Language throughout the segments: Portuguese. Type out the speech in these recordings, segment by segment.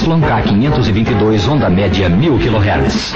ZYK 522, onda média 1000 kHz.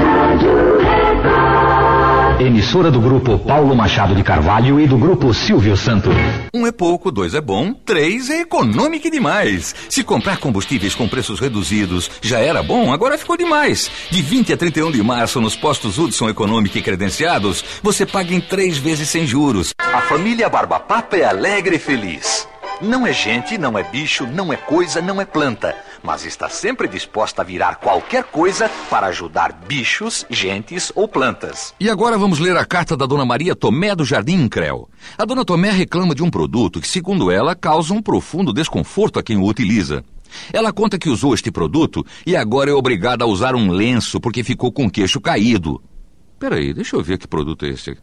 Emissora do grupo Paulo Machado de Carvalho e do grupo Silvio Santo. Um é pouco, dois é bom, três é econômico demais. Se comprar combustíveis com preços reduzidos já era bom, agora ficou demais. De 20 a 31 de março, nos postos Hudson Econômico e credenciados, você paga em três vezes sem juros. A família Barba Papa é alegre e feliz. Não é gente, não é bicho, não é coisa, não é planta mas está sempre disposta a virar qualquer coisa para ajudar bichos, gentes ou plantas. E agora vamos ler a carta da Dona Maria Tomé do Jardim Increl. A Dona Tomé reclama de um produto que, segundo ela, causa um profundo desconforto a quem o utiliza. Ela conta que usou este produto e agora é obrigada a usar um lenço porque ficou com o queixo caído. Peraí, deixa eu ver que produto é esse.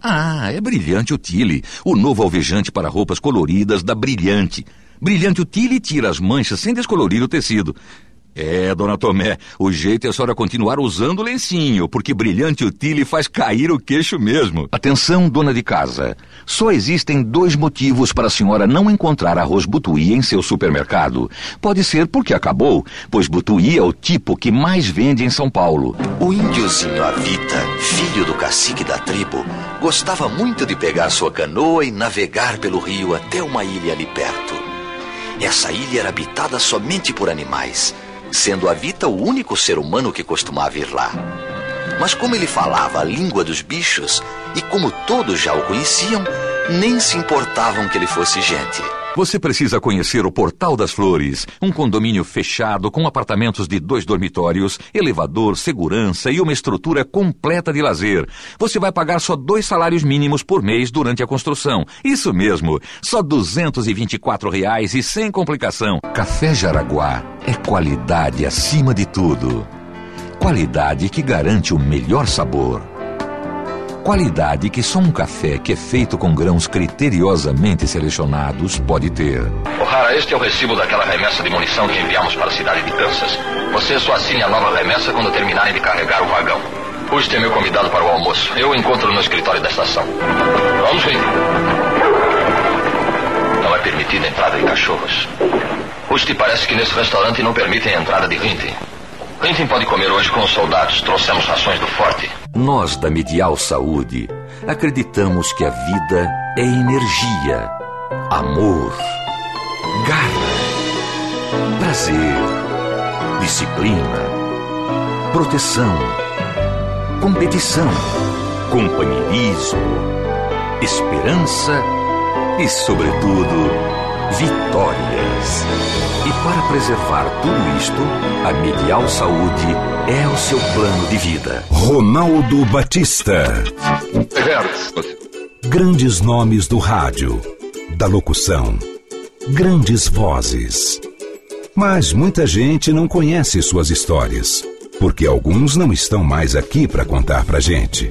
Ah, é Brilhante Utile, o novo alvejante para roupas coloridas da Brilhante. Brilhante Utile tira as manchas sem descolorir o tecido. É, dona Tomé, o jeito é a senhora continuar usando o lencinho, porque brilhante utile faz cair o queixo mesmo. Atenção, dona de casa. Só existem dois motivos para a senhora não encontrar arroz butuí em seu supermercado. Pode ser porque acabou, pois butuí é o tipo que mais vende em São Paulo. O índiozinho Avita, filho do cacique da tribo, gostava muito de pegar sua canoa e navegar pelo rio até uma ilha ali perto. Essa ilha era habitada somente por animais sendo a Vita o único ser humano que costumava ir lá. Mas como ele falava a língua dos bichos, e como todos já o conheciam, nem se importavam que ele fosse gente. Você precisa conhecer o Portal das Flores, um condomínio fechado com apartamentos de dois dormitórios, elevador, segurança e uma estrutura completa de lazer. Você vai pagar só dois salários mínimos por mês durante a construção. Isso mesmo, só 224 reais e sem complicação. Café Jaraguá é qualidade acima de tudo. Qualidade que garante o melhor sabor Qualidade que só um café que é feito com grãos criteriosamente selecionados pode ter. O'Hara, este é o recibo daquela remessa de munição que enviamos para a cidade de Kansas. Você só assine a nova remessa quando terminarem de carregar o vagão. Hoje é meu convidado para o almoço. Eu encontro no escritório da estação. Vamos, Rin. Não é permitida a entrada de cachorros. Hoje parece que nesse restaurante não permitem a entrada de Rintin. Rintin pode comer hoje com os soldados. Trouxemos rações do forte. Nós da Medial Saúde acreditamos que a vida é energia, amor, garra, prazer, disciplina, proteção, competição, companheirismo, esperança e, sobretudo, vitórias. E para preservar tudo isto, a Medial Saúde é o seu plano de vida. Ronaldo Batista. Grandes nomes do rádio, da locução, grandes vozes. Mas muita gente não conhece suas histórias, porque alguns não estão mais aqui para contar pra gente.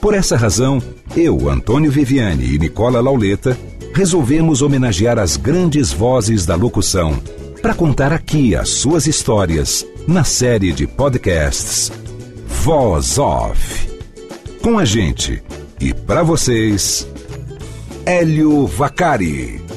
Por essa razão, eu, Antônio Viviane e Nicola Lauleta resolvemos homenagear as grandes vozes da locução para contar aqui as suas histórias na série de podcasts Voz Off. Com a gente e para vocês, Hélio Vacari.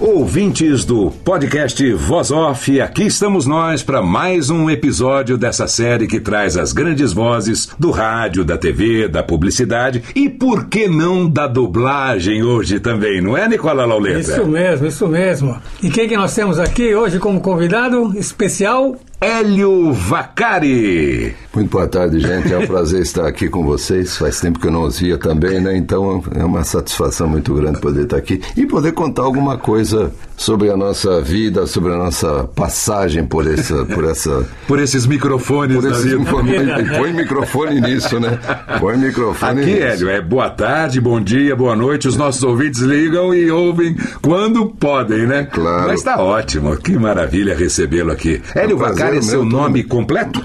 Ouvintes do podcast Voz Off, aqui estamos nós para mais um episódio dessa série que traz as grandes vozes do rádio, da TV, da publicidade e por que não da dublagem hoje também, não é, Nicola Lauleta? Isso mesmo, isso mesmo. E quem que nós temos aqui hoje como convidado especial? Hélio Vacari. Muito boa tarde, gente. É um prazer estar aqui com vocês. Faz tempo que eu não os via também, né? Então é uma satisfação muito grande poder estar aqui e poder contar alguma coisa sobre a nossa vida, sobre a nossa passagem por essa. Por, essa, por esses microfones por da esse, vida. põe, microfone nisso, né? Põe microfone Aqui, nisso. Hélio, é boa tarde, bom dia, boa noite. Os nossos ouvintes ligam e ouvem quando podem, né? Claro. Mas tá ótimo, que maravilha recebê-lo aqui. Hélio um prazer Vacari é seu nome completo?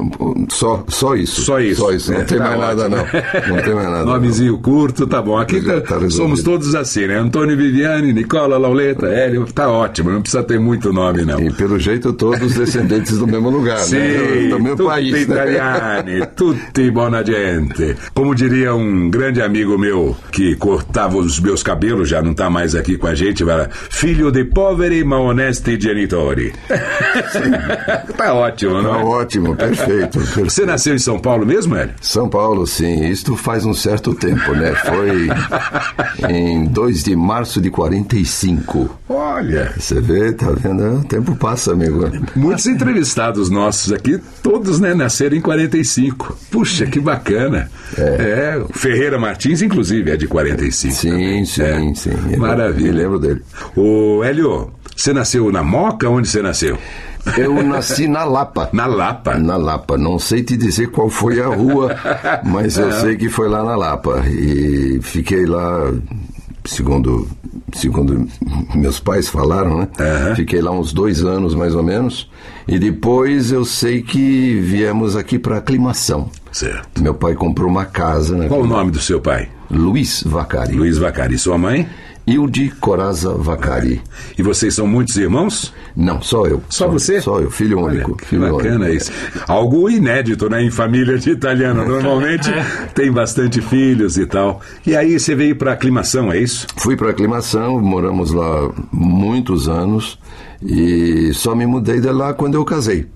Só, só isso. Só isso. Só isso. Não É, tem tá mais nada, ótimo. não. Não tem mais nada. Nomezinho curto, tá bom. Aqui Já tá- tá somos todos assim, né? Antônio Viviane, Nicola Lauleta, Hélio, tá ótimo, não precisa ter muito nome, não. E pelo jeito, todos descendentes do mesmo lugar, Sim, né? Do mesmo tutti país. né? italiani, tutti buona gente. Como diria um grande amigo meu que cortava os meus cabelos, já não tá mais aqui com a gente, vai filho de poveri ma onesti genitori. tá ótimo, Tá não é? ótimo, perfeito, perfeito. Você nasceu em São Paulo mesmo, Hélio? São Paulo, sim. Isto faz um certo tempo, né? Foi em 2 de março de 45. Olha, Você vê, tá vendo? O tempo passa, amigo. muitos entrevistados nossos aqui, todos né, nasceram em 45. Puxa, que bacana. É. o Ferreira Martins, inclusive, é de 45. Sim, também. sim, É. sim. Eu Maravilha. Me lembro dele. Ô, Hélio, você nasceu na Moca? Onde você nasceu? Eu nasci na Lapa. Na Lapa. Na Lapa. Não sei te dizer qual foi a rua, mas eu sei que foi lá na Lapa. E fiquei lá, segundo, segundo meus pais falaram, né? Aham. Fiquei lá uns dois anos, mais ou menos. E depois eu sei que viemos aqui para aclimação. Certo. Meu pai comprou uma casa, né? Qual o nome do seu pai? Luiz Vacari. Luiz Vacari. Sua mãe? Hilde Coraza Vacari. E vocês são muitos irmãos? Não, só eu. Só você? Só eu, filho Olha, único. que filho bacana único. isso. Algo inédito, né, em família de italiano. Normalmente tem bastante filhos e tal. E aí você veio para aclimação, é isso? Fui para aclimação, moramos lá muitos anos e só me mudei de lá quando eu casei.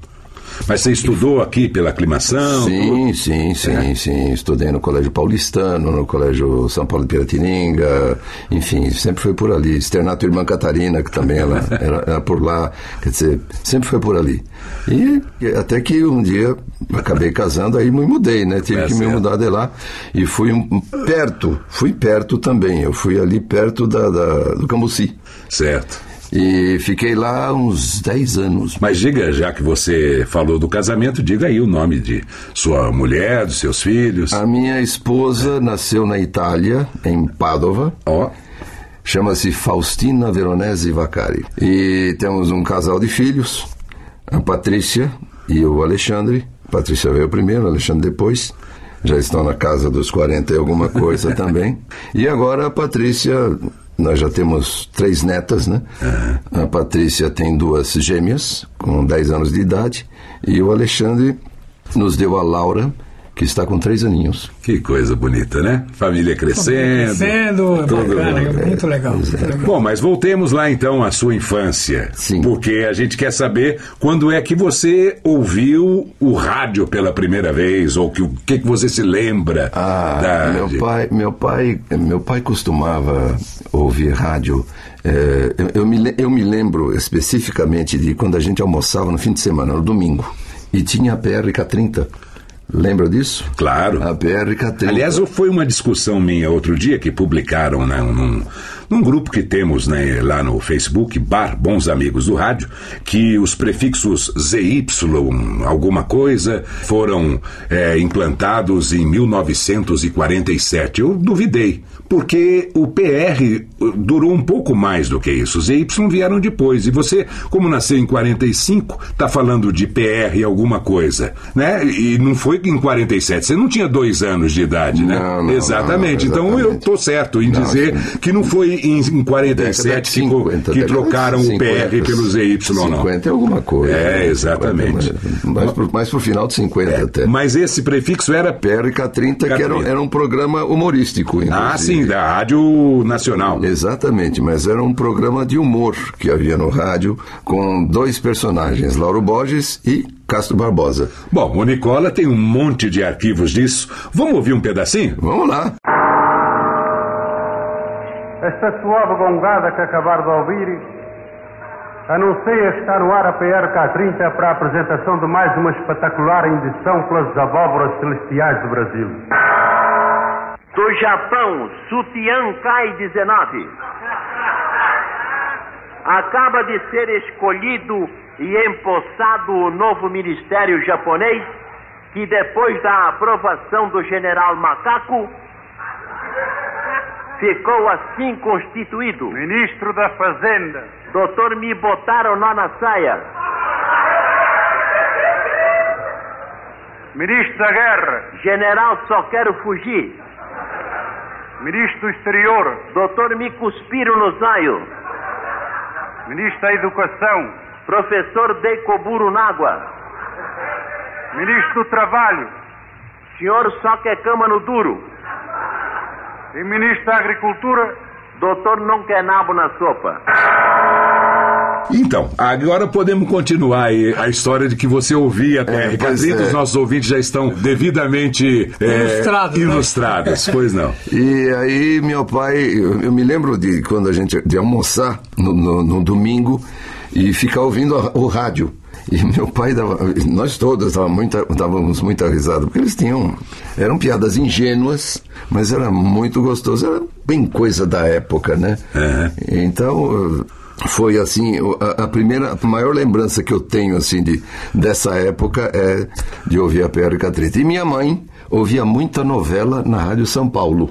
Mas você estudou aqui pela aclimação? Sim, sim, sim, É. sim. Estudei no Colégio Paulistano, no Colégio São Paulo de Piratininga, enfim, sempre foi por ali. Externato Irmã Catarina, que também ela era, era por lá, quer dizer, sempre foi por ali. E até que um dia acabei casando, aí me mudei, né? Tive É que me certo. mudar de lá e fui perto, fui perto também. Eu fui ali perto da, da- do Cambuci. Certo. E fiquei lá uns 10 anos. Mas diga, já que você falou do casamento, diga aí o nome de sua mulher, dos seus filhos. A minha esposa nasceu na Itália, em Padova. Ó, Chama-se Faustina Veronese Vacari. E temos um casal de filhos, a Patrícia e o Alexandre. Patrícia veio primeiro, Alexandre depois. Já estão na casa dos 40 e alguma coisa também. E agora a Patrícia, nós já temos três netas, né? A Patrícia tem duas gêmeas, com 10 anos de idade. E o Alexandre nos deu a Laura, que está com três aninhos. que coisa bonita, né? Família crescendo. Crescendo, tudo bacana, bom. muito legal. muito legal. Bom, mas voltemos lá então à sua infância. Sim. Porque a gente quer saber quando é que você ouviu o rádio pela primeira vez, ou que, o que, que você se lembra Ah, da. meu pai, meu pai, meu pai costumava ouvir rádio. eh, eu, eu me, eu me lembro especificamente de quando a gente almoçava no fim de semana, no domingo, e tinha a PRK 30. Lembra disso? Claro. A PRK 30. Aliás, foi uma discussão minha outro dia que publicaram né, num, num grupo que temos né, lá no Facebook, Bar Bons Amigos do Rádio, que os prefixos ZY, alguma coisa, foram é, implantados em 1947. Eu duvidei, porque o PR durou um pouco mais do que isso. Os ZY vieram depois. E você, como nasceu em 45, está falando de PR alguma coisa, né? E não foi em 47. Você não tinha dois anos de idade, né? Não, não, exatamente. não, Então eu exatamente. estou certo em dizer sim. que não foi em, em 47 Década de que co- 50, que, de trocaram o 50, PR pelo ZY, não. 50 é alguma coisa. É, né? exatamente. 50, mais, pro, final de 50 até. Mas esse prefixo era. PRK 30, que era, um- era um programa humorístico. Ah, inclusive. Sim, da Rádio Nacional. Exatamente, mas era um programa de humor que havia no rádio com dois personagens, Lauro Borges e Castro Barbosa. Bom, o Nicola tem um monte de arquivos disso. Vamos ouvir um pedacinho? Vamos lá. Esta suave gongada que acabar de ouvir anuncia que está no ar a PRK-30 para a apresentação de mais uma espetacular edição pelas abóboras celestiais do Brasil. Do Japão, Sutiã Kai 19. acaba de ser escolhido e empossado o novo ministério japonês, que depois da aprovação do general Macaco, ficou assim constituído. Ministro da Fazenda. Doutor, me botaram lá na saia. Ministro da Guerra. General, só quero fugir. Ministro do Exterior. Doutor, me cuspiram no zaio. Ministro da Educação. Professor Deicoburo Nágua. Ministro do Trabalho. Senhor só quer cama no duro. E Ministro da Agricultura. Doutor não quer nabo na sopa. Então, agora podemos continuar aí a história de que você ouvia a PR pois Catrita. é. Os nossos ouvintes já estão devidamente é, Ilustrados, né? Pois não. E aí meu pai, eu, eu me lembro de quando a gente de almoçar no, no- no domingo e ficar ouvindo a- o rádio. E meu pai dava, nós todos dava muita, dávamos muita risada, porque eles tinham, eram piadas ingênuas, mas era muito gostoso, era bem coisa da época, né? Então, eh, foi assim, a, a primeira, a maior lembrança que eu tenho, assim, de, dessa época é de ouvir a PR Catrita. E minha mãe ouvia muita novela na Rádio São Paulo.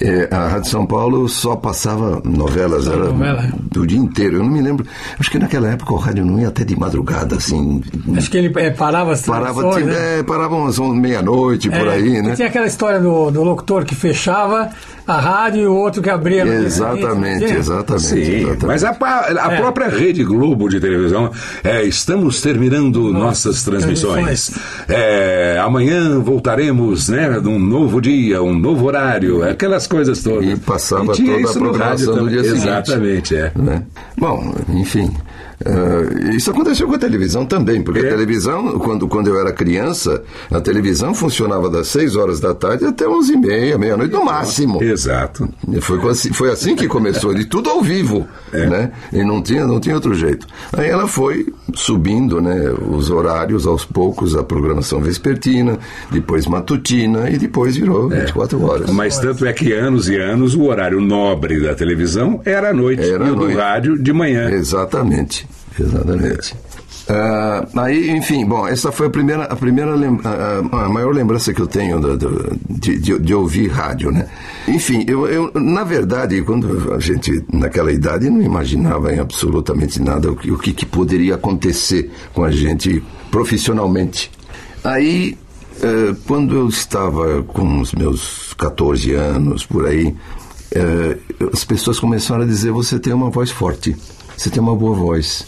É, a Rádio São Paulo só passava novelas, era novela. do dia inteiro. Eu não me lembro. Acho que naquela época o rádio não ia até de madrugada, assim. Acho que ele é, parava as Parava, tipo, né? é, parava umas meia-noite, por É, aí, e né? Tinha aquela história do, do locutor que fechava a rádio e o outro que abria. Exatamente, tinha? exatamente. Sim, exatamente. mas a, a É. própria Rede Globo de televisão, é, estamos terminando nossas transmissões. É, amanhã voltaremos, né, num novo dia, um novo horário, aquelas coisas todas. E passava tinha toda a isso no programação rádio do dia também. seguinte. Exatamente, é. né? Bom, enfim. Eh, isso aconteceu com a televisão também, porque É. a televisão, quando, quando eu era criança, a televisão funcionava das 6 horas da tarde até 11 e meia, meia-noite no máximo. Exato. Foi, assim- foi assim que começou, de tudo ao vivo, É. né? E não tinha, não tinha outro jeito. Aí ela foi subindo, né, os horários aos poucos, a programação vespertina, depois matutina e depois virou 24 horas. Mas tanto é que anos e anos o horário nobre da televisão era à noite Era e o do rádio de manhã. Exatamente, exatamente. Ah, aí, enfim, bom, essa foi a primeira, a primeira a, maior lembrança que eu tenho do- do- de, de- de ouvir rádio, né? Enfim, eu, eu, na verdade, quando a gente, naquela idade, não imaginava em absolutamente nada o que, o que, que poderia acontecer com a gente profissionalmente. Aí, eh, quando eu estava com os meus 14 anos, por aí, eh, as pessoas começaram a dizer: você tem uma voz forte, você tem uma boa voz.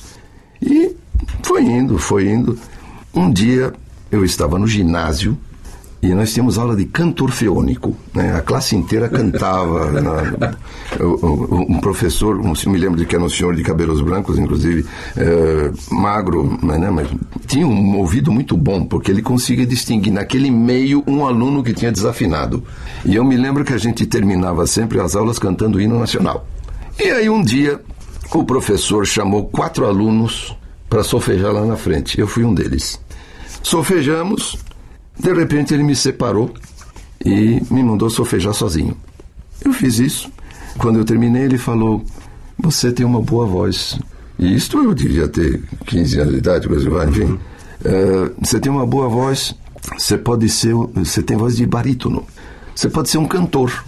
E foi indo, foi indo. Um dia eu estava no ginásio e nós tínhamos aula de canto orfeônico. Né? A classe inteira cantava. na- um professor, um, me lembro de que era um senhor de cabelos brancos, inclusive, eh, magro, mas, né, mas tinha um ouvido muito bom, porque ele conseguia distinguir naquele meio um aluno que tinha desafinado. E eu me lembro que a gente terminava sempre as aulas cantando o hino nacional. E aí um dia o professor chamou quatro alunos para solfejar lá na frente. Eu fui um deles. Solfejamos, de repente ele me separou e me mandou solfejar sozinho. Eu fiz isso. Quando eu terminei, ele falou: Você tem uma boa voz. E isto eu devia ter 15 anos de idade, coisa vai, enfim. Eh, você tem uma boa voz, você pode ser, você tem voz de barítono, você pode ser um cantor.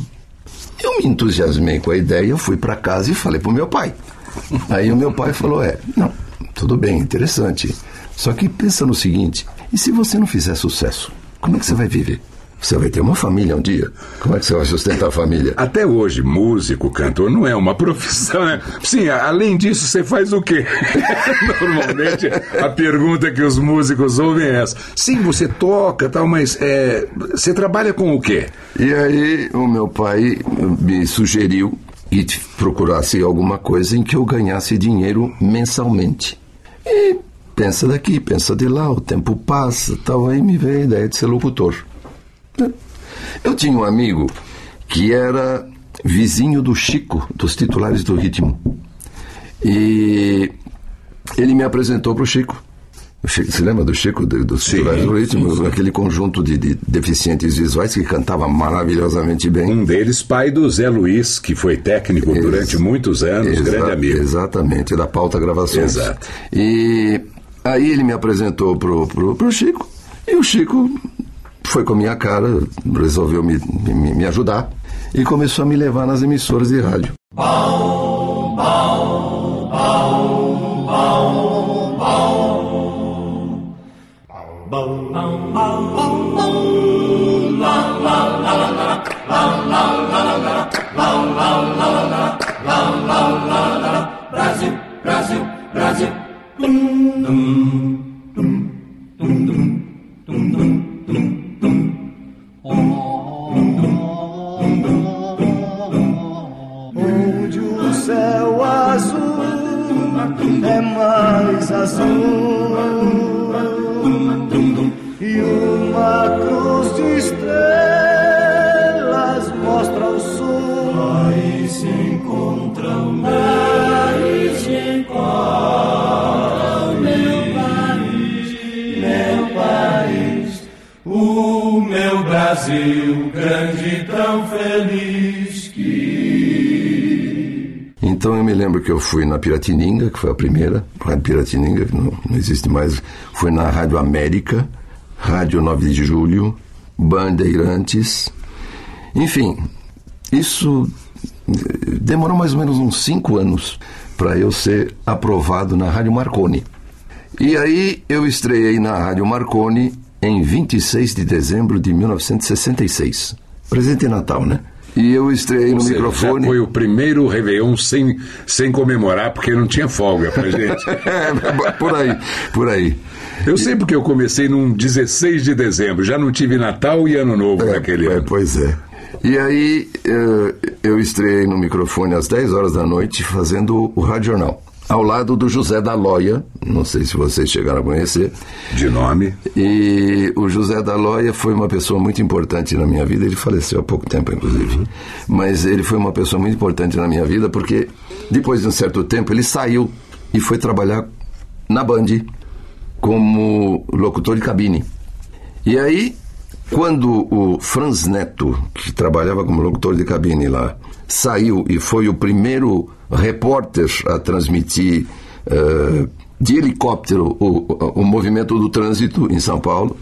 Eu me entusiasmei com a ideia, eu fui para casa e falei pro meu pai. Aí o meu pai falou: É, não, tudo bem, interessante. Só que pensa no seguinte: e se você não fizer sucesso, como é que você vai viver? Você vai ter uma família um dia. Como é que você vai sustentar a família? Até hoje, músico, cantor, não é uma profissão, né? Sim, além disso, você faz o quê? Normalmente, a pergunta que os músicos ouvem é essa. Sim, você toca tal, mas é, você trabalha com o quê? E aí o meu pai me sugeriu t- procurasse alguma coisa em que eu ganhasse dinheiro mensalmente. E pensa daqui, pensa de lá, o tempo passa, tal, aí me veio a ideia de ser locutor. Eu tinha um amigo que era vizinho do Chico, dos titulares do ritmo. E ele me apresentou para o Chico. Você lembra do Chico, do, do Sim, Culturais do Ritmo? sim. Aquele conjunto de, de deficientes visuais que cantava maravilhosamente bem. Um deles, pai do Zé Luiz, que foi técnico Ex- durante muitos anos, Exa- grande amigo. Exatamente, da pauta gravações. Exato. E aí ele me apresentou pro, pro, pro Chico, e o Chico foi com a minha cara, resolveu me, me, me ajudar, e começou a me levar nas emissoras de rádio. Onde o céu azul é mais azul e uma cruz de estrelas mostra o sul. Aí se encontram, aí se encontram meu país, meu país, o meu Brasil grande e tão feliz que Então eu me lembro que eu fui na Piratininga, que foi a primeira, Rádio Piratininga, que não, não existe mais, fui na Rádio América, Rádio 9 de Julho, Bandeirantes, enfim, isso eh, demorou mais ou menos uns cinco anos para eu ser aprovado na Rádio Marconi. E aí eu estreiei na Rádio Marconi em 26 de dezembro de 1966. Presente Natal, né? E eu estreiei Ou no seja, microfone. Já foi o primeiro Réveillon sem, sem comemorar, porque não tinha folga pra gente. É, por aí, por aí. Eu sei porque eu comecei num 16 de dezembro, já não tive Natal e Ano Novo naquele É, ano. pois é. E aí eh, eu estreiei no microfone às 10 horas da noite fazendo o Rádio Jornal. Ao lado do José da Loia, não sei se vocês chegaram a conhecer. De nome. E o José da Loia foi uma pessoa muito importante na minha vida. Ele faleceu há pouco tempo, inclusive. Mas ele foi uma pessoa muito importante na minha vida porque depois de um certo tempo ele saiu e foi trabalhar na Band como locutor de cabine. E aí, quando o Franz Neto, que trabalhava como locutor de cabine lá, saiu e foi o primeiro repórter a transmitir eh, de helicóptero o, o, movimento do trânsito em São Paulo,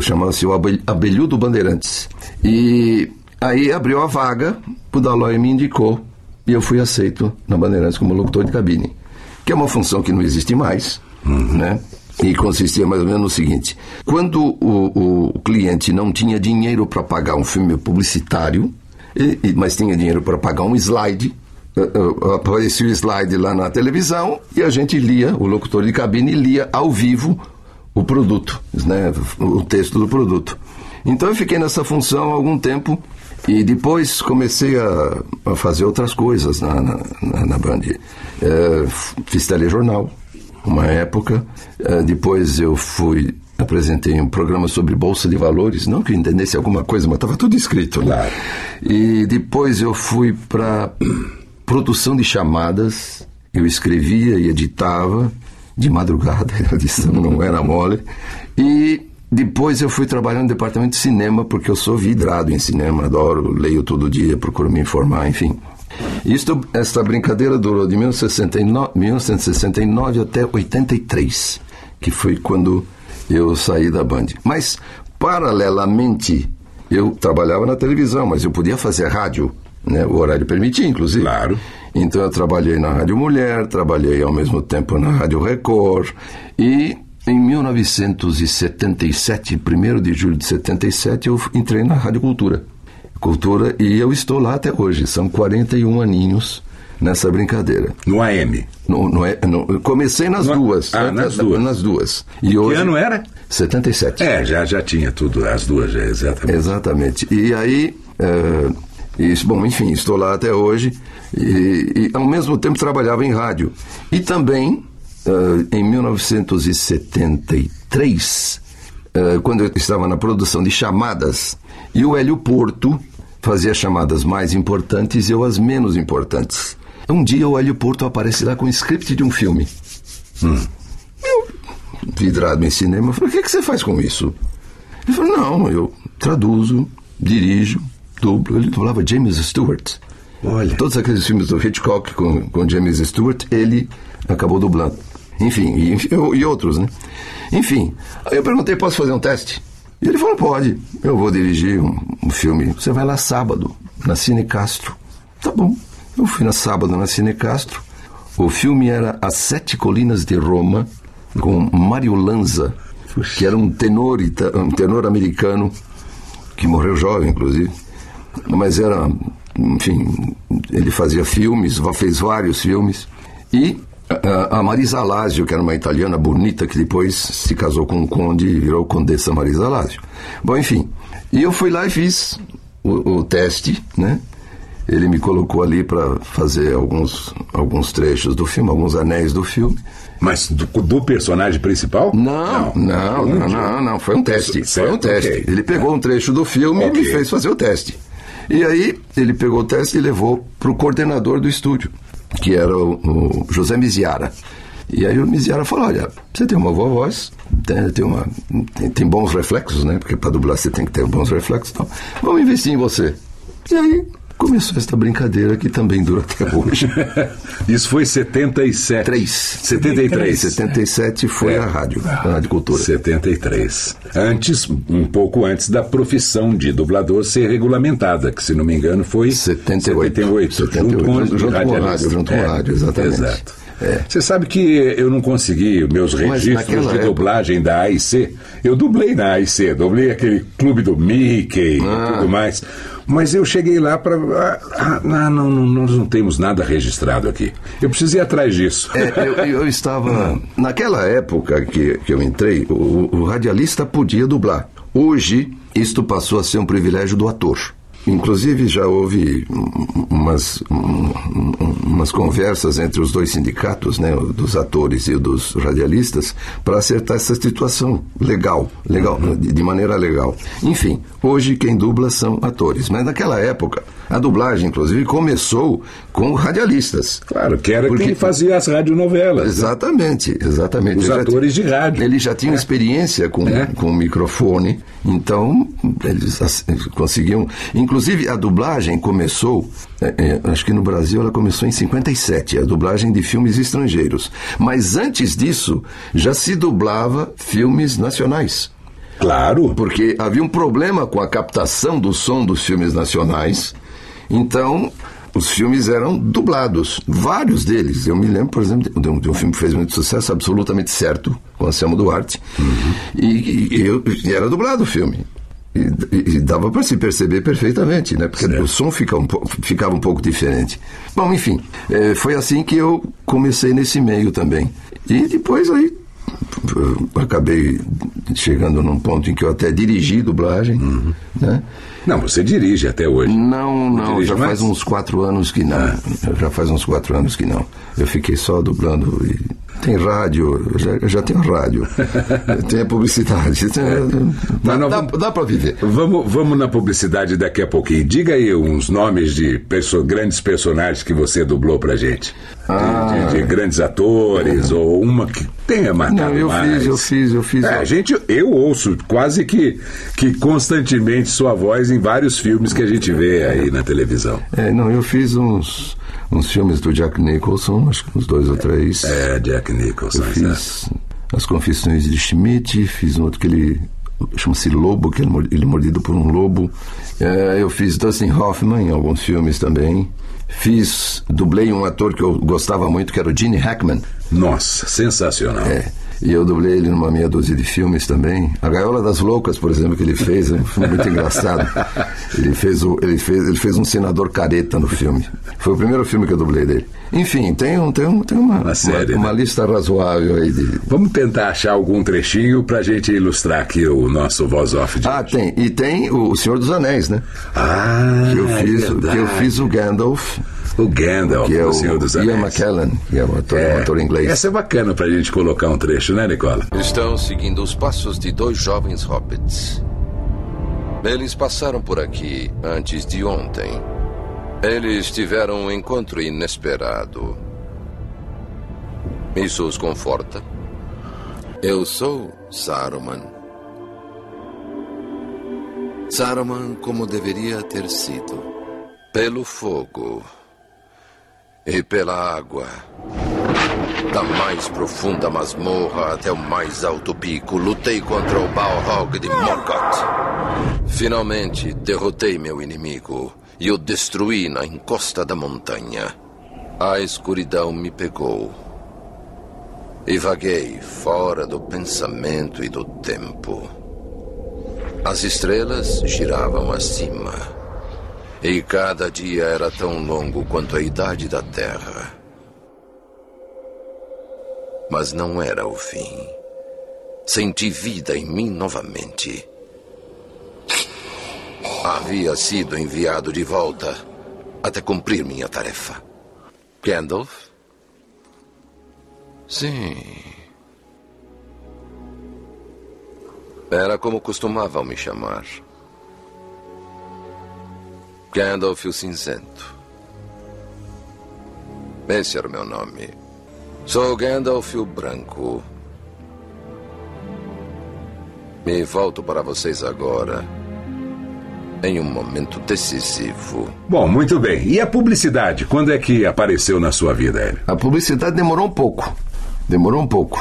chamava-se o Abel- Abelhudo Bandeirantes. E aí abriu a vaga, o Dalói me indicou e eu fui aceito na Bandeirantes como locutor de cabine, que é uma função que não existe mais, né? E consistia mais ou menos no seguinte: quando o, o cliente não tinha dinheiro para pagar um filme publicitário, e- e- mas tinha dinheiro para pagar um slide, eh, eh, aparecia o slide lá na televisão e a gente lia, o locutor de cabine lia ao vivo o produto, né, o texto do produto. Então eu fiquei nessa função há algum tempo e depois comecei a, a fazer outras coisas na, na, na- Band. F- fiz telejornal, uma época. Eh, depois eu fui apresentei um programa sobre bolsa de valores, não que eu entendesse alguma coisa, mas estava tudo escrito lá. E depois eu fui para produção de chamadas, eu escrevia e editava de madrugada, a edição não era mole. E depois eu fui trabalhar no departamento de cinema, porque eu sou vidrado em cinema, adoro, leio todo dia, procuro me informar, enfim. Isto, esta brincadeira durou de 1969, 1969 até 83, que foi quando eu saí da Band. Mas, paralelamente, eu trabalhava na televisão, mas eu podia fazer rádio, né? o horário permitia, inclusive. Claro. Então eu trabalhei na Rádio Mulher, trabalhei ao mesmo tempo na Rádio Record e em 1977, 1 de julho de 77, eu entrei na Rádio Cultura. Cultura e eu estou lá até hoje, são 41 aninhos nessa brincadeira. No AM. No, no, no, comecei nas No- duas. Ah, nas duas. Nas duas. E hoje, ano era? 77. É, já, já tinha tudo, as duas, já, exatamente. Exatamente. E aí, é, isso, bom, enfim, estou lá até hoje e, e, ao mesmo tempo trabalhava em rádio. E também, é, em 1973, é, quando eu estava na produção de chamadas, e o Hélio Porto fazia chamadas mais importantes e eu as menos importantes. Um dia o Hélio Porto aparece lá com o script de um filme. vidrado em cinema. Eu falei, o que, que você faz com isso? Ele falou, não, eu traduzo, dirijo, dublo. Ele dublava James Stewart. Olha. Todos aqueles filmes do Hitchcock com, com James Stewart, ele acabou dublando. Enfim, e, e outros, né? Enfim, aí eu perguntei, posso fazer um teste? E ele falou, pode, eu vou dirigir um, um filme. Você vai lá sábado, na Cine Castro. Tá bom. Eu fui na sábado na Cine Castro. O filme era As Sete Colinas de Roma, com Mario Lanza, que era um tenor, um tenor americano, que morreu jovem, inclusive. Mas era, enfim, ele fazia filmes, fez vários filmes. E a, a Marisa Alásio, que era uma italiana bonita, que depois se casou com um conde e virou Condessa Marisa Alásio. Bom, enfim. E eu fui lá e fiz o, o teste, né? Ele me colocou ali para fazer alguns, alguns trechos do filme, alguns anéis do filme. Mas do, do personagem principal? Não, não, não, não, não, Foi um teste. Foi um Certo, teste. ok. Ele pegou um trecho do filme Ok. e me fez fazer o teste. E aí ele pegou o teste e levou para o coordenador do estúdio, que era o, o José Miziara. E aí o Miziara falou: olha, você tem uma boa voz, tem, tem, uma, tem, tem bons reflexos, né? Porque para dublar você tem que ter bons reflexos. Então, vamos investir em você. E aí começou esta brincadeira que também dura até hoje. Isso foi 77. 3. 73. 77 foi É. a rádio, a Rádio Cultura. 73. Antes, um pouco antes da profissão de dublador ser regulamentada, que se não me engano foi 78. 78, 78, junto com, junto com radialista. rádio, junto com o rádio, exatamente. Exato. É. Você sabe que eu não consegui meus registros de época- dublagem da AIC. Eu dublei na AIC, dublei aquele clube do Mickey Ah. e tudo mais. Mas eu cheguei lá para. Ah, não, não, não, nós não temos nada registrado aqui. Eu preciso ir atrás disso. É, eu, eu estava. Naquela época que, que eu entrei, o, o radialista podia dublar. Hoje, isto passou a ser um privilégio do ator. Inclusive, já houve um, umas, um, um, umas conversas entre os dois sindicatos, né, dos atores e dos radialistas, para acertar essa situação legal, legal de, de maneira legal. Enfim, hoje quem dubla são atores. Mas naquela época, a dublagem, inclusive, começou com radialistas. Claro, que era Porque- quem fazia as radionovelas. né? Exatamente, exatamente. Os Ele atores de rádio. Ele já tinha experiência com, É. com o microfone, então eles as- conseguiam. Inclusive, a dublagem começou, é, é, acho que no Brasil ela começou em 57, a dublagem de filmes estrangeiros. Mas antes disso, já se dublava filmes nacionais. Claro. Porque havia um problema com a captação do som dos filmes nacionais, então os filmes eram dublados. Vários deles. Eu me lembro, por exemplo, de um, de um filme que fez muito sucesso, absolutamente certo, com Anselmo Duarte, e, e- e eu- e era dublado o filme. E, e- dava para se perceber perfeitamente, né? Porque o som fica um ficava um pouco diferente. Bom, enfim, eh, foi assim que eu comecei nesse meio também. E depois aí eu acabei chegando num ponto em que eu até dirigi dublagem, né? Não, você dirige até hoje. Não, não, já mais? faz uns quatro anos que não. Já faz uns quatro anos que não. Eu fiquei só dublando. E... Tem rádio, eu já, eu já tenho rádio. tem a publicidade. Tem... Dá, Mas não dá, dá para viver. Vamos, vamos na publicidade daqui a pouquinho. Diga aí uns nomes de perso- grandes personagens que você dublou pra gente. De, Ah. de- de grandes atores, ou uma que tenha marcado Não, eu mais. fiz, eu fiz, eu fiz. É, a gente, eu ouço quase que, que constantemente sua voz em vários filmes que a gente vê aí na televisão. É, não, eu fiz uns, uns filmes do Jack Nicholson, acho que uns dois ou três. É, Jack Nicholson. Eu fiz As Confissões de Schmidt, fiz um outro que ele chama-se Lobo, que ele é mordido por um lobo. É, eu fiz Dustin Hoffman em alguns filmes também. Fiz, dublei um ator que eu gostava muito, que era o Gene Hackman. Nossa, sensacional. É. E eu dublei ele numa meia dúzia de filmes também. A Gaiola das Loucas, por exemplo, que ele fez, é um filme muito engraçado. Ele fez, o, ele, fez, ele fez um senador careta no filme. Foi o primeiro filme que eu dublei dele. Enfim, tem, um, tem, um, tem uma, uma, série, uma né? lista razoável aí de, Vamos tentar achar algum trechinho pra gente ilustrar aqui o nosso voz off de Ah, tem. E tem o Senhor dos Anéis, né? Ah, que eu é fiz, que eu fiz o Gandalf, O Gandalf, que é o o Senhor dos Ian Anéis. McKellen, que é o ator, um ator inglês. Essa é bacana pra gente colocar um trecho, né, Nicola? Estão seguindo os passos de dois jovens hobbits. Eles passaram por aqui antes de ontem. Eles tiveram um encontro inesperado. Isso os conforta? Eu sou Saruman. Saruman como deveria ter sido. Pelo fogo e pela água. Da mais profunda masmorra até o mais alto pico, lutei contra o Balrog de Morgoth. Finalmente derrotei meu inimigo e o destruí na encosta da montanha. A escuridão me pegou. E vaguei fora do pensamento e do tempo. As estrelas giravam acima. E cada dia era tão longo quanto a idade da Terra. Mas não era o fim. Senti vida em mim novamente. Havia sido enviado de volta até cumprir minha tarefa. Gandalf? Sim. Era como costumavam me chamar. Gandalf o Cinzento. Esse era o meu nome. Sou Gandalf o Branco. Me volto para vocês agora. Em um momento decisivo. Bom, muito bem. E a publicidade? Quando é que apareceu na sua vida, Hélio? A publicidade demorou um pouco. Demorou um pouco.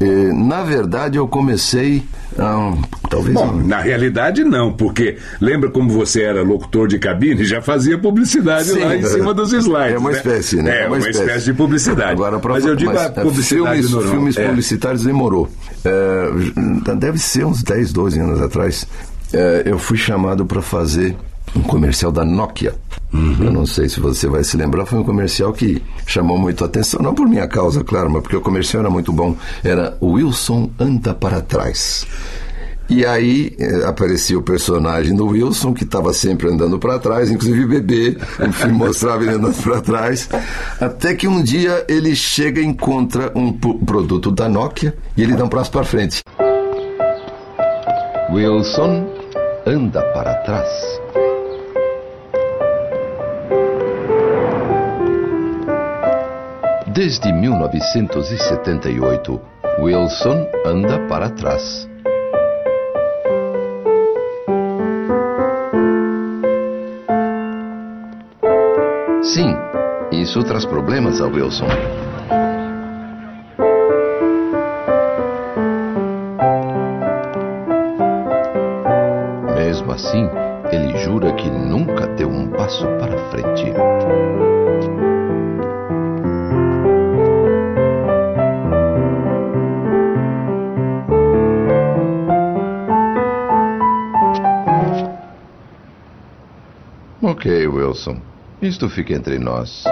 E, na verdade, eu comecei. Ah, talvez. Bom, na realidade não, porque lembra como você era locutor de cabine e já fazia publicidade Sim, lá em é. cima dos slides. É uma né? espécie, né? É, uma, espécie. de publicidade. Agora, pra, mas eu digo a é, publicidade filmes, normal. filmes É. publicitários demorou. É, deve ser uns 10, 12 anos atrás. é, eu fui chamado para fazer um comercial da Nokia. Eu não sei se você vai se lembrar, foi um comercial que chamou muito a atenção, não por minha causa, claro, mas porque o comercial era muito bom. Era Wilson anda para trás. E aí eh, aparecia o personagem do Wilson, que estava sempre andando para trás, inclusive bebê, filme mostrava ele andando para trás. Até que um dia ele chega e encontra um produto da Nokia e ele dá um passo para frente. Wilson anda para trás. Desde 1978, Wilson anda para trás. Sim, isso traz problemas a Wilson. Mesmo assim, ele jura que nunca deu um passo para frente. Isto fica entre nós.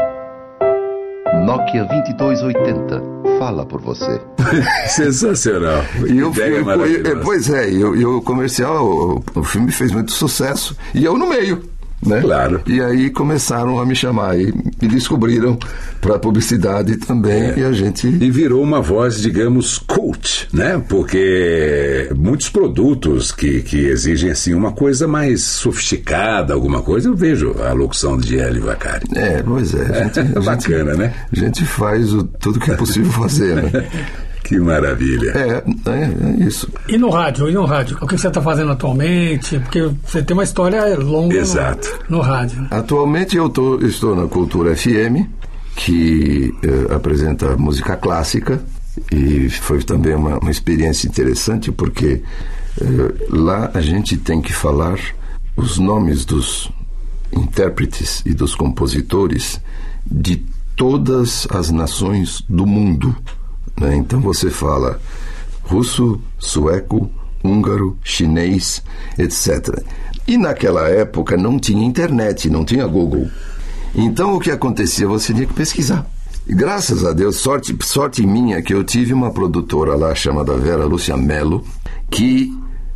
Nokia 2280 fala por você. Sensacional. E o Ideia filme, maravilhosa. e- pois é, e, o- comercial, o, o filme fez muito sucesso e eu no meio. Né? Claro. E aí começaram a me chamar e me descobriram para publicidade também e a gente E virou uma voz, digamos, coach, né? Porque muitos produtos que, que exigem assim uma coisa mais sofisticada, alguma coisa, eu vejo a locução de Hélio Vacari. É, pois é. A gente, É a gente- bacana, né? A gente faz o, tudo que é possível fazer, né? Que maravilha. É, é, é isso. E no rádio? E no rádio? O que você está fazendo atualmente? Porque você tem uma história longa no- Exato. No, rádio. né? Atualmente eu tô, estou na Cultura FM, que eh, apresenta música clássica, e foi também uma, uma experiência interessante, porque eh, lá a gente tem que falar os nomes dos intérpretes e dos compositores de todas as nações do mundo. Né? Então você fala russo, sueco, húngaro, chinês, etc. E naquela época não tinha internet, não tinha Google. Então o que acontecia? Você tinha que pesquisar. Graças a Deus, sorte, sorte minha que eu tive uma produtora lá chamada Vera Lúcia Mello, que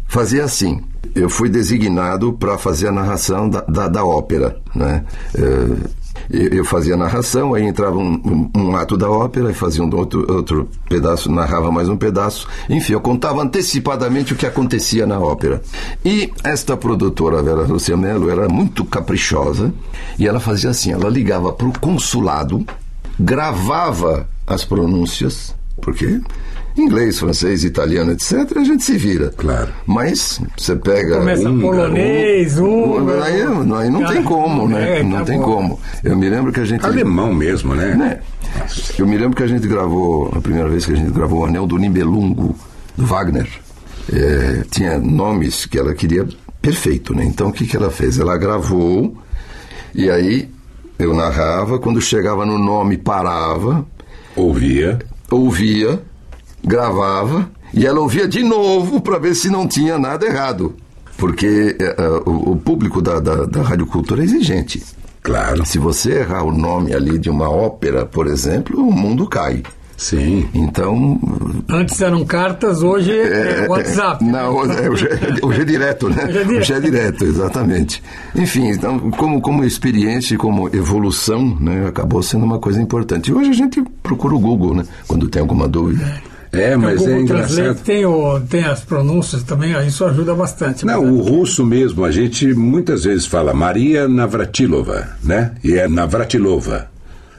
fazia assim. Eu fui designado para fazer a narração da, da, da ópera. Né? Eh, eu fazia narração, aí entrava um, um- um ato da ópera fazia um outro, outro pedaço, narrava mais um pedaço. Enfim, eu contava antecipadamente o que acontecia na ópera. E esta produtora, Vera Lúcia Mello, era muito caprichosa e ela fazia assim: ela ligava para o consulado, gravava as pronúncias Porque inglês, francês, italiano, etc., a gente se vira. Claro. Mas você pega. Começa húngaro, polonês, húngaro. Aí, aí não tem como, né? É, não tem acabou. como. Eu me lembro que a gente. Alemão mesmo, né? né? Eu me lembro que a gente gravou, a primeira vez que a gente gravou o Anel do Nibelungo, do Wagner. É, tinha nomes que ela queria perfeito, né? Então o que, que ela fez? Ela gravou e aí eu narrava, quando chegava no nome parava, Ouvia. Ouvia, gravava e ela ouvia de novo para ver se não tinha nada errado. Porque é, o, o público da, da, da Rádio Cultura é exigente. Claro. Se você errar o nome ali de uma ópera, por exemplo, o mundo cai. Sim. Então. Antes eram cartas, hoje é, WhatsApp. Não, é, hoje, é, hoje é direto, né? Hoje é direto. Hoje é direto, exatamente. Enfim, então, como, como experiência e como evolução, né, acabou sendo uma coisa importante. E hoje a gente procura o Google, né? Quando tem alguma dúvida. É, o mas é engraçado. tem, o, tem as pronúncias também, isso ajuda bastante. Não, o russo mesmo, a gente muitas vezes fala Maria Navratilova, né? E é Navratilova.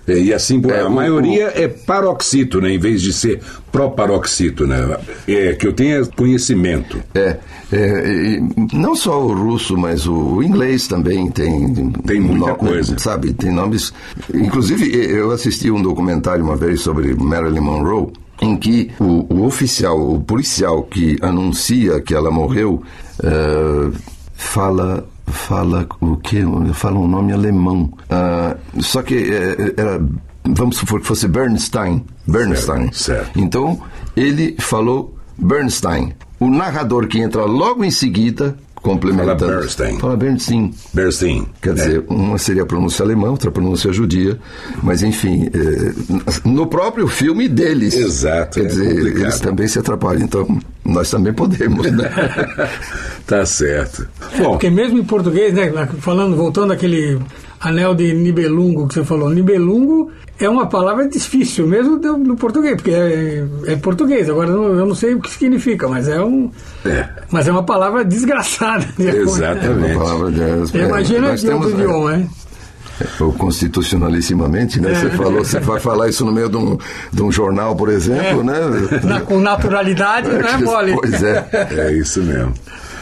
E e assim, É, a o- maioria é paroxítona, em vez de ser proparoxítona. É, que eu tenha conhecimento. É, é, não só o russo, mas o inglês também tem. Tem muita coisa. Sabe, tem nomes. Inclusive, eu assisti um documentário uma vez sobre Marilyn Monroe, em que o, o oficial, o policial que anuncia que ela morreu, eh, fala. Fala o que? Fala um nome alemão. Ah, só que eh, era. Vamos supor que fosse Bernstein. Bernstein. Certo, certo. Então, ele falou Bernstein. O narrador que entra logo em seguida, complementando. Fala Bernstein. Fala Bernstein. Bernstein. Quer dizer, uma seria a pronúncia alemã, outra a pronúncia judia, mas enfim, eh, no próprio filme deles. Exato, Quer é dizer, complicado. eles também se atrapalham, então nós também podemos, né? tá certo. É, porque mesmo em português, né, falando, voltando àquele anel de Nibelungo que você falou, Nibelungo é uma palavra difícil, mesmo do, do português, porque é, é português, agora eu não, sei o que significa, mas é um. É. Mas é uma palavra desgraçada. Exatamente. Uma palavra de- Imagina nós de outro temos, idioma, hein? Ou constitucionalissimamente, né? Você falou, você vai falar isso no meio de um, de um jornal, por exemplo, É. né? Na- com naturalidade não é mole. Pois é. É isso mesmo.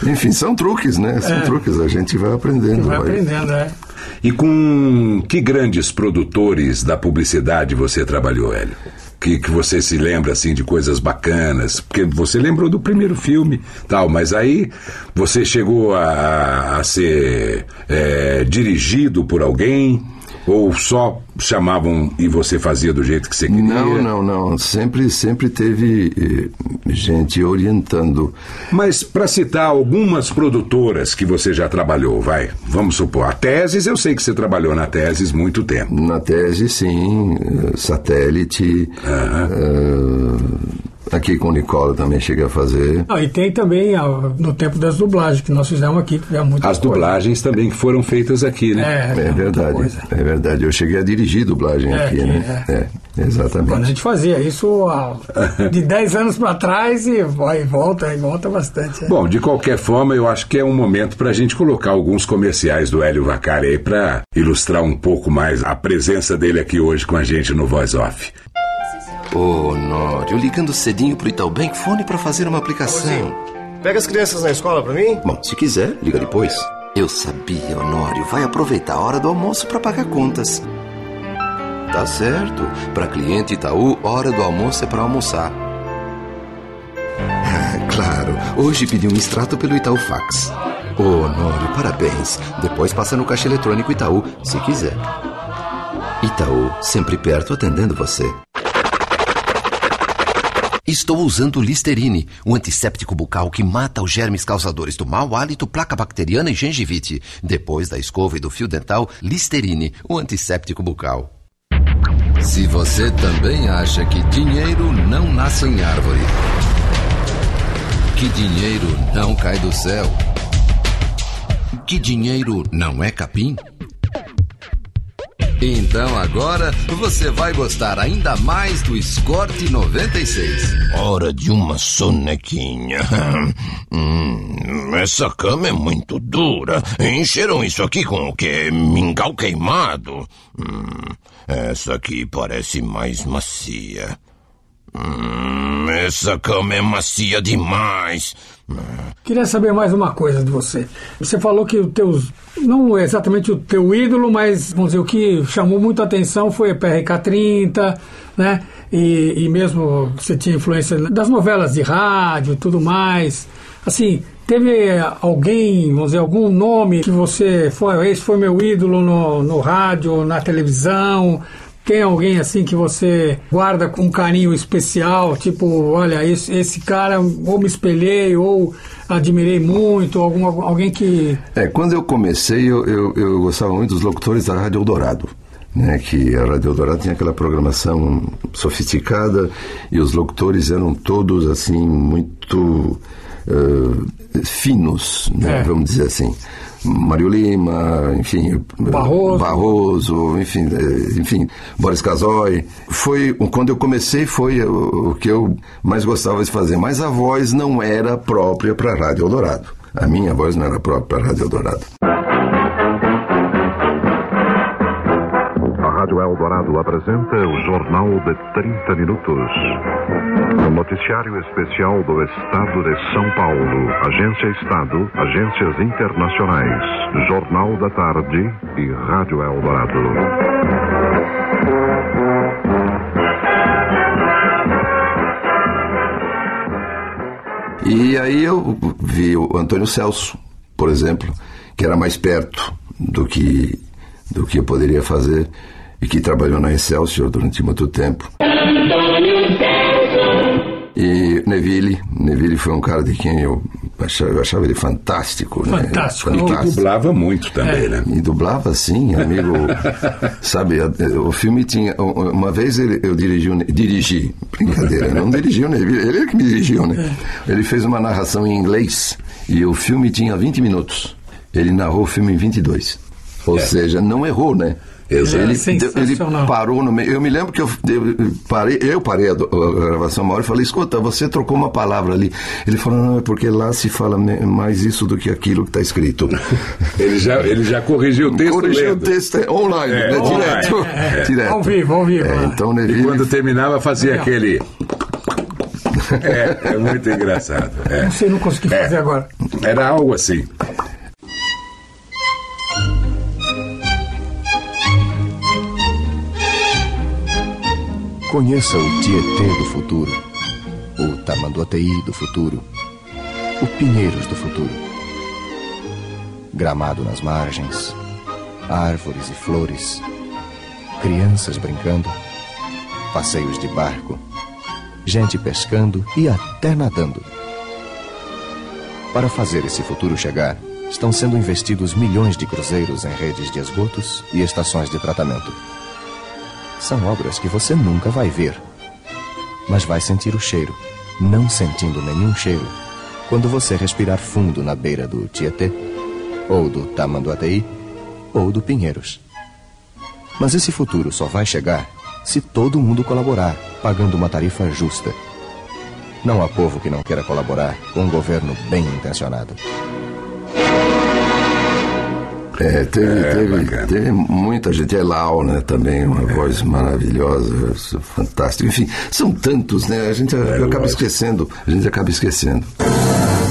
Enfim, são truques, né? São É. truques, a gente vai aprendendo. Vai vai- aprendendo, é. E com que grandes produtores da publicidade você trabalhou, Hélio? Que, que você se lembra assim de coisas bacanas? Porque você lembrou do primeiro filme, tal, mas aí você chegou a, a ser é, dirigido por alguém? Ou só chamavam e você fazia do jeito que você queria? Não, não, não. Sempre, sempre teve eh, gente orientando. Mas para citar algumas produtoras que você já trabalhou, vai, vamos supor, a Teses, eu sei que você trabalhou na Teses muito tempo. Na tese, sim. eh, Satélite. eh, aqui com o Nicola também cheguei a fazer. Não, e tem também a- no tempo das dublagens que nós fizemos aqui, que tivemos muita As coisa. dublagens também que foram feitas aqui, né? É, É muita verdade, é verdade. Eu cheguei a dirigir dublagem É, aqui, aqui, né? É, Quando a exatamente. gente fazia isso há- de 10 anos para trás e vai e volta, e volta bastante. é. Bom, de qualquer forma, eu acho que é um momento para a gente colocar alguns comerciais do Hélio Vacari aí para ilustrar um pouco mais a presença dele aqui hoje com a gente no Voice Off. Ô, Nório, ligando cedinho pro Itaúbank Fone pra fazer uma aplicação. Pega as crianças na escola pra mim? Bom, se quiser, liga depois. Eu sabia, Honório. Vai aproveitar a hora do almoço pra pagar contas. Tá certo. Pra cliente Itaú, hora do almoço é pra almoçar. Ah, claro. Hoje pedi um extrato pelo Itaú Fax. Ô, Honório, parabéns. Depois passa no caixa eletrônico Itaú, se quiser. Itaú, sempre perto atendendo você. Estou usando Listerine, um antisséptico bucal que mata os germes causadores do mau hálito, placa bacteriana e gengivite. Depois da escova e do fio dental, Listerine, o antisséptico bucal. Se você também acha que dinheiro não nasce em árvore, que dinheiro não cai do céu, que dinheiro não é capim, então agora você vai gostar ainda mais do Escort 96. Hora de uma sonequinha. Hum, essa cama é muito dura. Encheram isso aqui com o quê? Mingau queimado? Hum, essa aqui parece mais macia. Hum, essa cama é macia demais. Queria saber mais uma coisa de você. Você falou que os teus. Não exatamente o teu ídolo, mas vamos dizer, o que chamou muito atenção foi a PRK-30, né? E, e mesmo você tinha influência das novelas de rádio e tudo mais. Assim, teve alguém, vamos dizer, algum nome que você foi, esse foi meu ídolo no, no rádio, na televisão, tem alguém assim que você guarda com um carinho especial, tipo, olha, esse, esse cara ou me espelhei ou admirei muito, algum, alguém que. É, quando eu comecei, eu, eu, eu gostava muito dos locutores da Rádio Eldorado. Né, que a Rádio Eldorado tinha aquela programação sofisticada e os locutores eram todos assim muito uh, finos, né, é. vamos dizer assim. Mário Lima, enfim, Barroso, Barroso enfim, eh, enfim, Boris Casoy. Foi quando eu comecei foi o, que eu mais gostava de fazer, mas a voz não era própria para a Rádio Eldorado. A minha voz não era própria para a Rádio Eldorado. Rádio Eldorado apresenta o Jornal de 30 Minutos. O noticiário especial do Estado de São Paulo, Agência Estado, Agências Internacionais, Jornal da Tarde e Rádio Eldorado. E aí eu vi o Antônio Celso, por exemplo, que era mais perto do que do que eu poderia fazer e que trabalhou na Excelsior durante muito tempo. E Neville, Neville foi um cara de quem eu achava, eu achava ele fantástico. Fantástico. Né? fantástico. E dublava muito também, é. né? E dublava sim, amigo. sabe, o filme tinha. Uma vez ele, eu dirigi, dirigi, brincadeira, não dirigi o Neville, ele é que me dirigiu, né? É. Ele fez uma narração em inglês e o filme tinha 20 minutos. Ele narrou o filme em 22. Ou é. seja, não errou, né? Exato. Ele, ele parou no meio. Eu me lembro que eu, eu parei, eu parei a, a, gravação uma hora e falei: escuta, você trocou uma palavra ali. Ele falou: não, é porque lá se fala mais isso do que aquilo que está escrito. ele, já, ele já corrigiu o texto. Corrigiu o texto é, online, é, né? online. Direto, é, direto. Ao vivo, ao vivo. É, então, Neville... E quando terminava, fazia aquele. É, é muito engraçado. É. Não sei, não consegui fazer agora. Era algo assim. Conheça o Tietê do futuro, o Tamanduateí do futuro, o Pinheiros do futuro. Gramado nas margens, árvores e flores, crianças brincando, passeios de barco, gente pescando e até nadando. Para fazer esse futuro chegar, estão sendo investidos milhões de cruzeiros em redes de esgotos e estações de tratamento. São obras que você nunca vai ver, mas vai sentir o cheiro, não sentindo nenhum cheiro, quando você respirar fundo na beira do Tietê, ou do Tamanduateí, ou do Pinheiros. Mas esse futuro só vai chegar se todo mundo colaborar, pagando uma tarifa justa. Não há povo que não queira colaborar com um governo bem intencionado. É, teve, é, teve, teve, muita gente. É Lau, né? Também, uma é. voz maravilhosa, fantástica. Enfim, são tantos, né? A gente é, acaba esquecendo. A gente acaba esquecendo.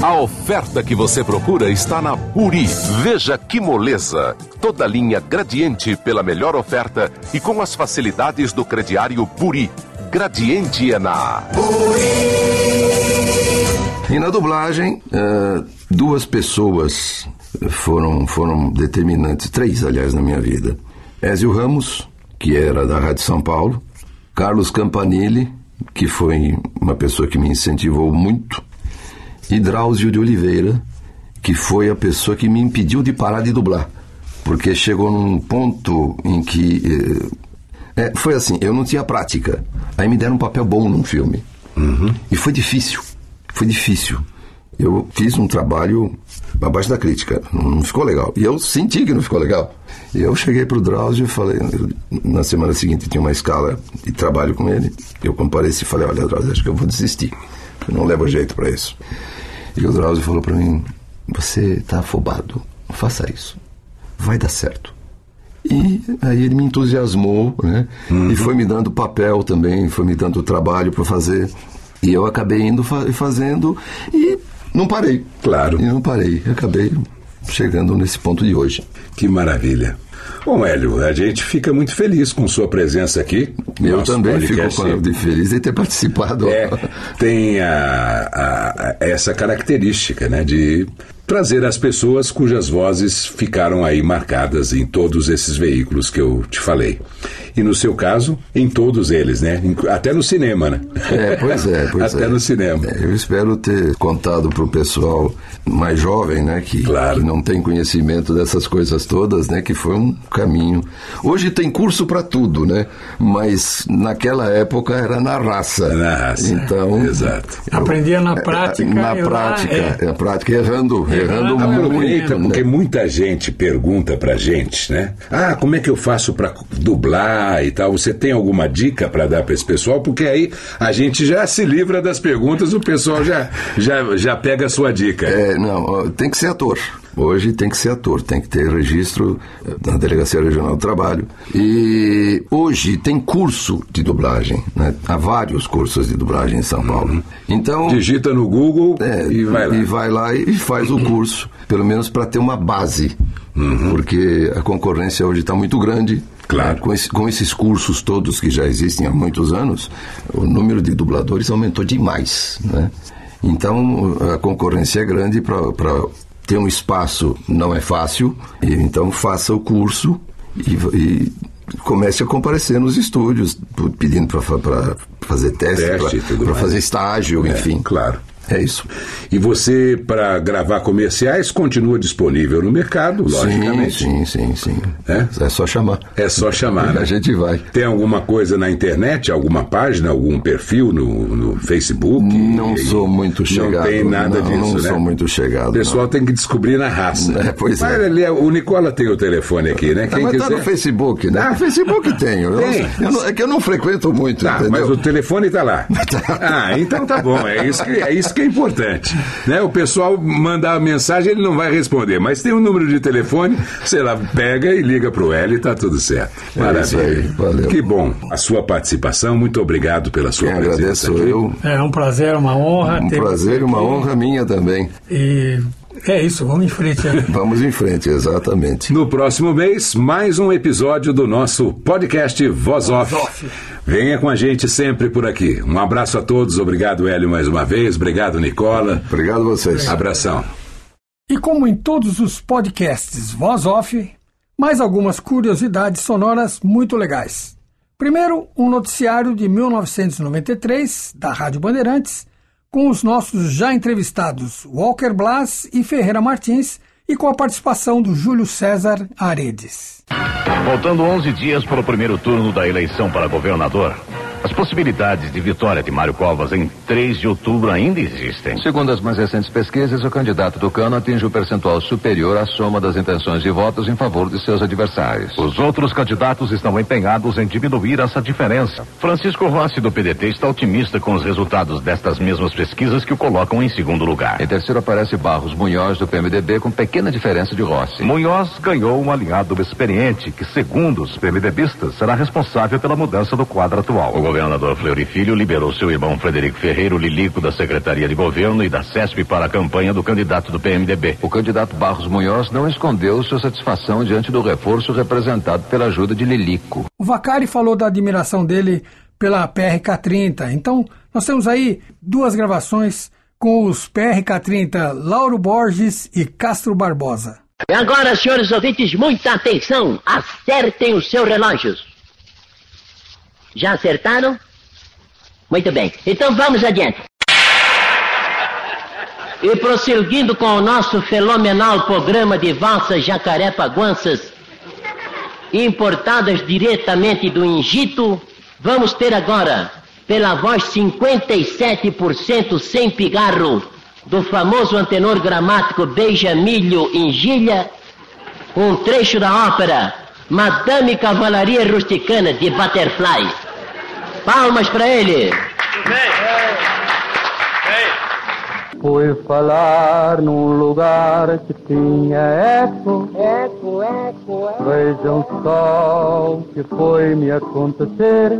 A oferta que você procura está na Buri. Veja que moleza! Toda linha gradiente pela melhor oferta e com as facilidades do crediário Buri. Gradiente é na. E na dublagem, uh, duas pessoas foram, foram determinantes, três, aliás, na minha vida. Ézio Ramos, que era da Rádio São Paulo, Carlos Campanile, que foi uma pessoa que me incentivou muito, e Drauzio de Oliveira, que foi a pessoa que me impediu de parar de dublar. Porque chegou num ponto em que. Eh, é, foi assim, eu não tinha prática. Aí me deram um papel bom num filme. Uhum. E foi difícil. Foi difícil eu fiz um trabalho abaixo da crítica, não ficou legal. E eu senti que não ficou legal. E eu cheguei para o Drauzio e falei, na semana seguinte tinha uma escala de trabalho com ele, eu compareci e falei, olha Drauzio, acho que eu vou desistir, eu não levo jeito para isso. E o Drauzio falou para mim, você está afobado, não faça isso, vai dar certo. E aí ele me entusiasmou, né? E foi me dando papel também, foi me dando trabalho para fazer. E eu acabei indo fa fazendo e não parei. Claro. E não parei. Acabei chegando nesse ponto de hoje. Que maravilha. Bom, Hélio, a gente fica muito feliz com sua presença aqui. Eu também podcast. fico feliz de ter participado. É, tem a- a- essa característica, né, de trazer as pessoas cujas vozes ficaram aí marcadas em todos esses veículos que eu te falei. E no seu caso, em todos eles, né? Até no cinema, né? É, pois é, pois Até é. no cinema. É, Eu espero ter contado para o pessoal mais jovem, né, que, que não tem conhecimento dessas coisas todas, né, que foi um caminho. Hoje tem curso para tudo, né, mas naquela época era na raça. Na raça. Então, exato. Aprendia na prática. Na errar, prática, é. na prática errando, errando Aproveita, muito. porque né? muita gente pergunta pra gente, né? Ah, como é que eu faço pra dublar e tal? Você tem alguma dica pra dar pra esse pessoal? Porque aí a gente já se livra das perguntas, o pessoal já, já, já pega a sua dica. É, não, tem que ser ator. Hoje tem que ser ator, tem que ter registro eh, na Delegacia Regional do Trabalho. E hoje tem curso de dublagem, né? Há vários cursos de dublagem em São Paulo. Então. Digita no Google e vai lá. E vai lá e faz o curso, pelo menos para ter uma base. Porque a concorrência hoje está muito grande. Claro. Com, esse- com esses cursos todos que já existem há muitos anos, o número de dubladores aumentou demais. Né? Então a concorrência é grande para ter um espaço não é fácil. Então faça o curso e, e comece a comparecer nos estúdios, pedindo para fazer teste, Teste para fazer estágio, É, enfim. Claro. É isso. E você, para gravar comerciais, continua disponível no mercado, logicamente. Sim, sim, sim. É? É só chamar. É só chamar, né? A gente vai. Tem alguma coisa na internet, alguma página, algum perfil no, no Facebook? Não sou muito chegado. Não tem nada não, disso, Não né? sou muito chegado. O pessoal tem que descobrir na raça. É, pois Mas é. ali, o Nicola tem o telefone aqui, né? Ah, Quem mas quiser. tá no Facebook, né? Ah, Facebook tenho. Eu Tem. não- eu não- é que eu não frequento muito, Tá, mas o telefone tá lá. Ah, então tá bom. É isso que é, isso que é importante. Né? O pessoal mandar a mensagem, ele não vai responder. Mas tem um número de telefone, sei lá, pega e liga pro L e tá tudo certo. É isso aí, valeu. Que bom a sua participação. Muito obrigado pela sua Quem presença agradeço aqui. eu. É um prazer, uma honra. Um ter prazer e uma honra minha também. E é isso, vamos em frente. né? Vamos em frente, exatamente. No próximo mês, mais um episódio do nosso podcast Voz Off. Venha com a gente sempre por aqui. Um abraço a todos. Obrigado, Hélio, mais uma vez. Obrigado, Nicola. Obrigado a vocês. Abração. E como em todos os podcasts Voz Off, mais algumas curiosidades sonoras muito legais. Primeiro, um noticiário de 1993, da Rádio Bandeirantes, com os nossos já entrevistados Walker Blas e Ferreira Martins, e com a participação do Júlio César Aredes. Faltando 11 dias para o primeiro turno da eleição para governador, as possibilidades de vitória de Mário Covas em 3 de outubro ainda existem. Segundo as mais recentes pesquisas, o candidato tucano atinge um percentual superior à soma das intenções de votos em favor de seus adversários. Os outros candidatos estão empenhados em diminuir essa diferença. Francisco Rossi, do PDT, está otimista com os resultados destas mesmas pesquisas que o colocam em segundo lugar. Em terceiro aparece Barros Munhoz, do PMDB, com pequena diferença de Rossi. Munhoz ganhou um aliado experiente que, segundo os PMDBistas, será responsável pela mudança do quadro atual. O governador Fleury Filho liberou seu irmão Frederico Ferreiro Lilico da Secretaria de Governo e da CESP para a campanha do candidato do PMDB. O candidato Barros Munhoz não escondeu sua satisfação diante do reforço representado pela ajuda de Lilico. O Vacari falou da admiração dele pela PRK-30. Então, nós temos aí duas gravações com os PRK-30 Lauro Borges e Castro Barbosa. E agora, senhores ouvintes, muita atenção. Acertem os seus relógios. Já acertaram? Muito bem. Então vamos adiante. E prosseguindo com o nosso fenomenal programa de valsas jacaré-paguanças, importadas diretamente do Egito, vamos ter agora, pela voz 57% sem pigarro, do famoso antenor gramático Beijamilho Engilha, um trecho da ópera Madame Cavalaria Rusticana de Butterfly. Palmas para ele. Fui falar num lugar que tinha eco. Eco, eco, eco. Vejam só o que foi me acontecer.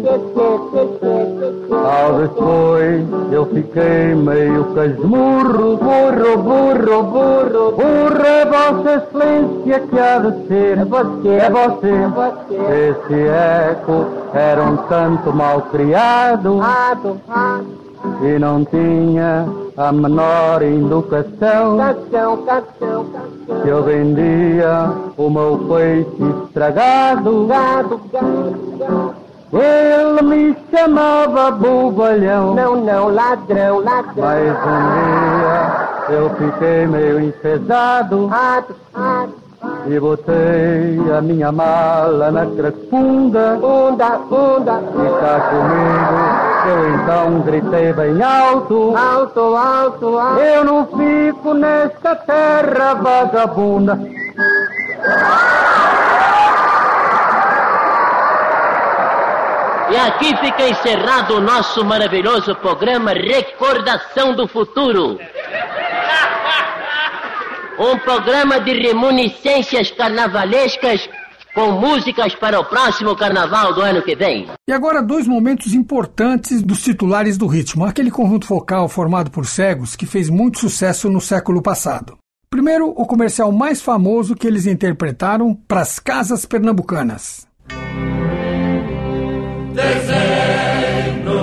Ao depois eu fiquei meio casmurro. Burro, burro, burro. Burro é Vossa Excelência que há de ser. É você, É você. é você. Esse eco era um tanto mal criado. Ado, ado. E não tinha a menor educação. Canção, canção, canção. que eu vendia o meu peixe estragado. Gado, gado, gado. Ele me chamava bobalhão. Não, não, ladrão, ladrão. Mas um dia eu fiquei meio enfesado Ado, ado. e botei a minha mala na cracunda. Funda, funda. E cá comigo, eu então gritei bem alto. Alto, alto, alto. Eu não fico nesta terra vagabunda. E aqui fica encerrado o nosso maravilhoso programa Recordação do Futuro. Um programa de reminiscências carnavalescas com músicas para o próximo carnaval do ano que vem. E agora dois momentos importantes dos titulares do ritmo, aquele conjunto focal formado por cegos que fez muito sucesso no século passado. Primeiro, o comercial mais famoso que eles interpretaram para as casas pernambucanas. Dezembro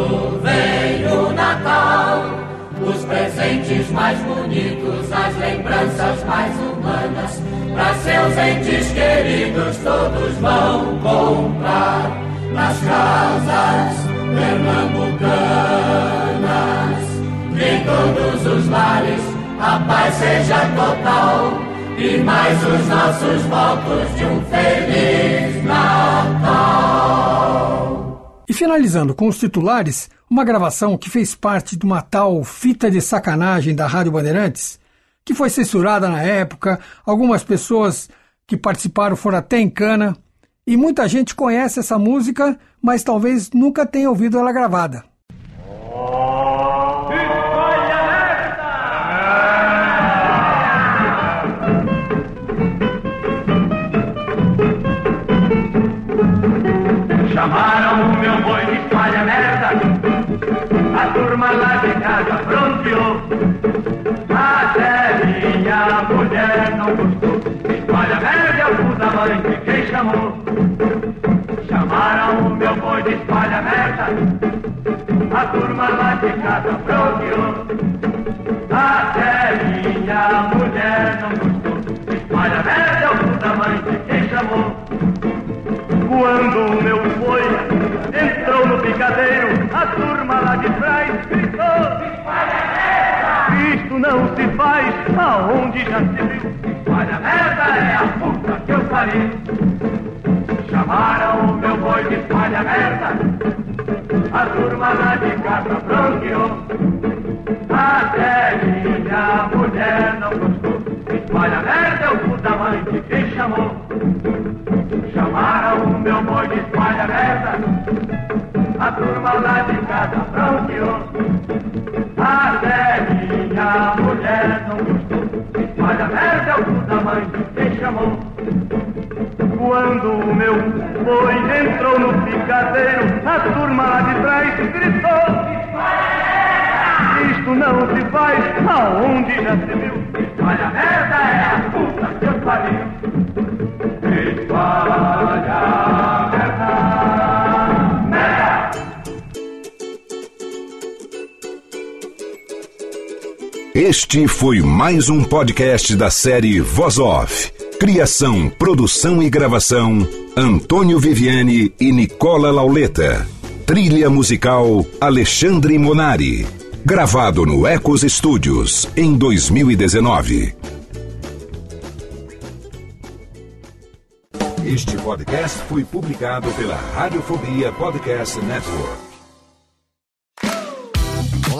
vem o Natal, os presentes mais bonitos, as lembranças mais humanas. Para seus entes queridos, todos vão comprar nas casas pernambucanas. Em todos os lares, a paz seja total. E mais os nossos votos de um Feliz Natal. E finalizando com os titulares, uma gravação que fez parte de uma tal fita de sacanagem da Rádio Bandeirantes, que foi censurada na época, algumas pessoas que participaram foram até em cana, e muita gente conhece essa música, mas talvez nunca tenha ouvido ela gravada. Minha mulher não gostou. Espalha cu da mãe de quem chamou? Chamaram o meu boi de espalha merda. A turma lá de casa fronteou Até minha mulher não gostou. Espalha cu da mãe de quem chamou? Quando o meu boi entrou no picadeiro, a turma lá de trás gritou: Espalha merda! Isto não se faz aonde já se viu. Espalha merda é a puta que eu pariu. Chamaram o meu boi de espalha merda, a turma lá de casa bronqueou. Até minha mulher não gostou. Espalha merda é o cu da mãe de quem chamou. Chamaram o meu boi de espalha merda A turma lá de boi entrou no picadeiro A turma lá de trás gritou Isto não se faz aonde já se viu Espalha merda é a puta que eu pariu Espalha merda, merda. Este foi mais um podcast da série Voz Off. Criação, produção e gravação: Antônio Viviane e Nicola Lauleta. Trilha musical: Alexandre Monari. Gravado no Ecos Studios em 2019. Este podcast foi publicado pela Radiofobia Podcast Network.